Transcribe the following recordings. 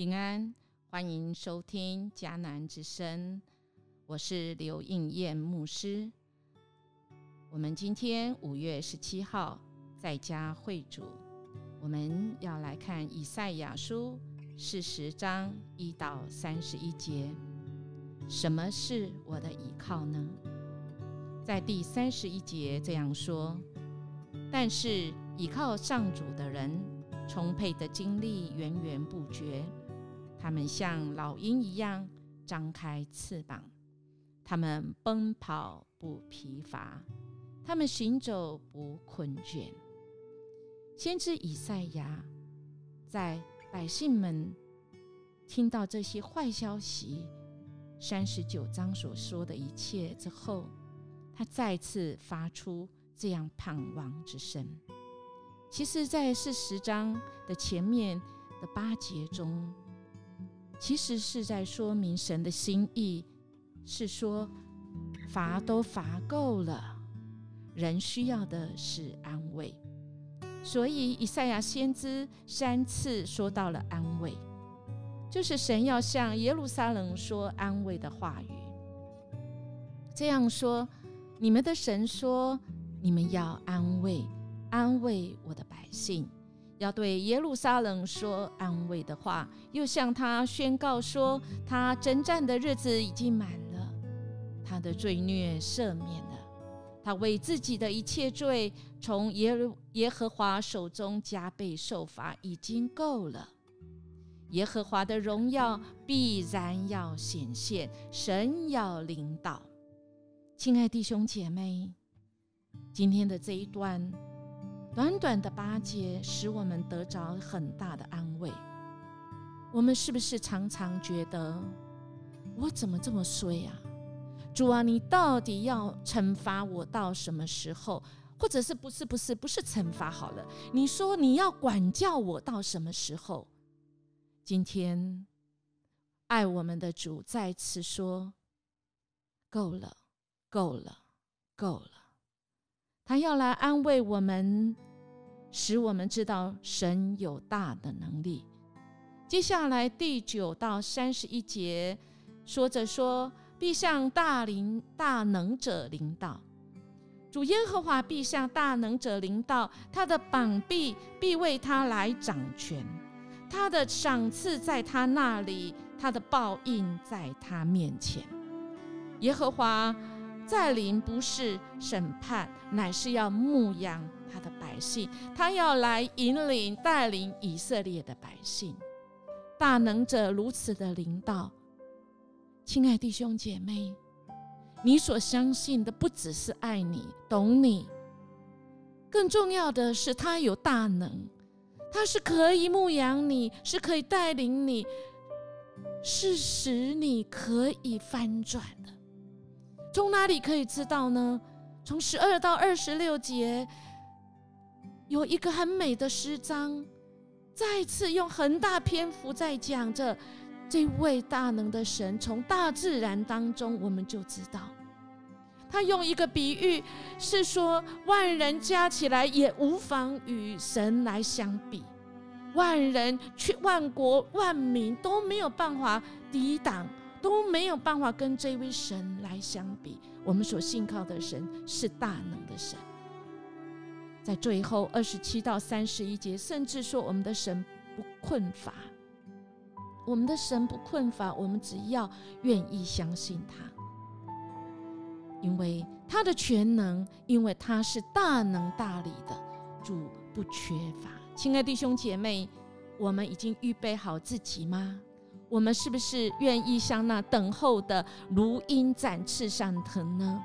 平安，欢迎收听迦南之声，我是刘应燕牧师。我们今天五月十七号在家会主，我们要来看以赛亚书四十章一到三十一节。什么是我的依靠呢？在第三十一节这样说：但是依靠上主的人，充沛的精力源源不绝。他们像老鹰一样张开翅膀，他们奔跑不疲乏，他们行走不困倦。先知以赛亚在百姓们听到这些坏消息，三十九章所说的一切之后，他再次发出这样盼望之声。其实，在四十章的前面的八节中。其实是在说明神的心意，是说罚都罚够了，人需要的是安慰。所以以赛亚先知三次说到了安慰，就是神要向耶路撒冷说安慰的话语。这样说，你们的神说，你们要安慰，安慰我的百姓。要对耶路撒冷说安慰的话，又向他宣告说，他征战的日子已经满了，他的罪孽赦免了，他为自己的一切罪从耶耶和华手中加倍受罚，已经够了。耶和华的荣耀必然要显现，神要领导。亲爱弟兄姐妹，今天的这一段。短短的八节，使我们得着很大的安慰。我们是不是常常觉得，我怎么这么衰啊？主啊，你到底要惩罚我到什么时候？或者是不是不是不是惩罚好了？你说你要管教我到什么时候？今天，爱我们的主再次说：够了，够了，够了。他要来安慰我们，使我们知道神有大的能力。接下来第九到三十一节说着说，必向大灵大能者领导，主耶和华必向大能者领导，他的膀臂必为他来掌权，他的赏赐在他那里，他的报应在他面前。耶和华。在临不是审判，乃是要牧养他的百姓。他要来引领、带领以色列的百姓。大能者如此的领导，亲爱弟兄姐妹，你所相信的不只是爱你、懂你，更重要的是他有大能，他是可以牧养你，是可以带领你，是使你可以翻转的。从哪里可以知道呢？从十二到二十六节，有一个很美的诗章，再次用很大篇幅在讲着这位大能的神。从大自然当中，我们就知道，他用一个比喻，是说万人加起来也无法与神来相比，万人去万国万民都没有办法抵挡。都没有办法跟这位神来相比。我们所信靠的神是大能的神。在最后二十七到三十一节，甚至说我们的神不困乏，我们的神不困乏。我们只要愿意相信他，因为他的全能，因为他是大能大力的主，不缺乏。亲爱弟兄姐妹，我们已经预备好自己吗？我们是不是愿意像那等候的如鹰展翅上腾呢？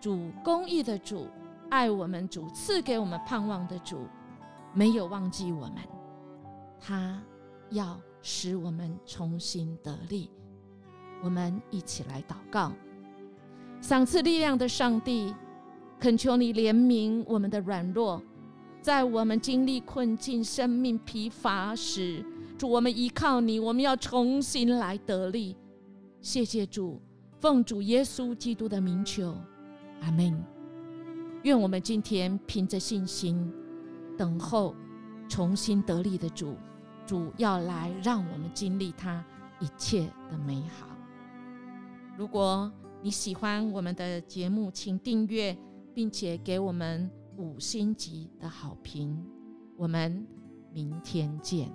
主公义的主，爱我们主，赐给我们盼望的主，没有忘记我们，他要使我们重新得力。我们一起来祷告，赏赐力量的上帝，恳求你怜悯我们的软弱，在我们经历困境、生命疲乏时。主，我们依靠你，我们要重新来得力。谢谢主，奉主耶稣基督的名求，阿门。愿我们今天凭着信心等候重新得力的主，主要来让我们经历他一切的美好。如果你喜欢我们的节目，请订阅，并且给我们五星级的好评。我们明天见。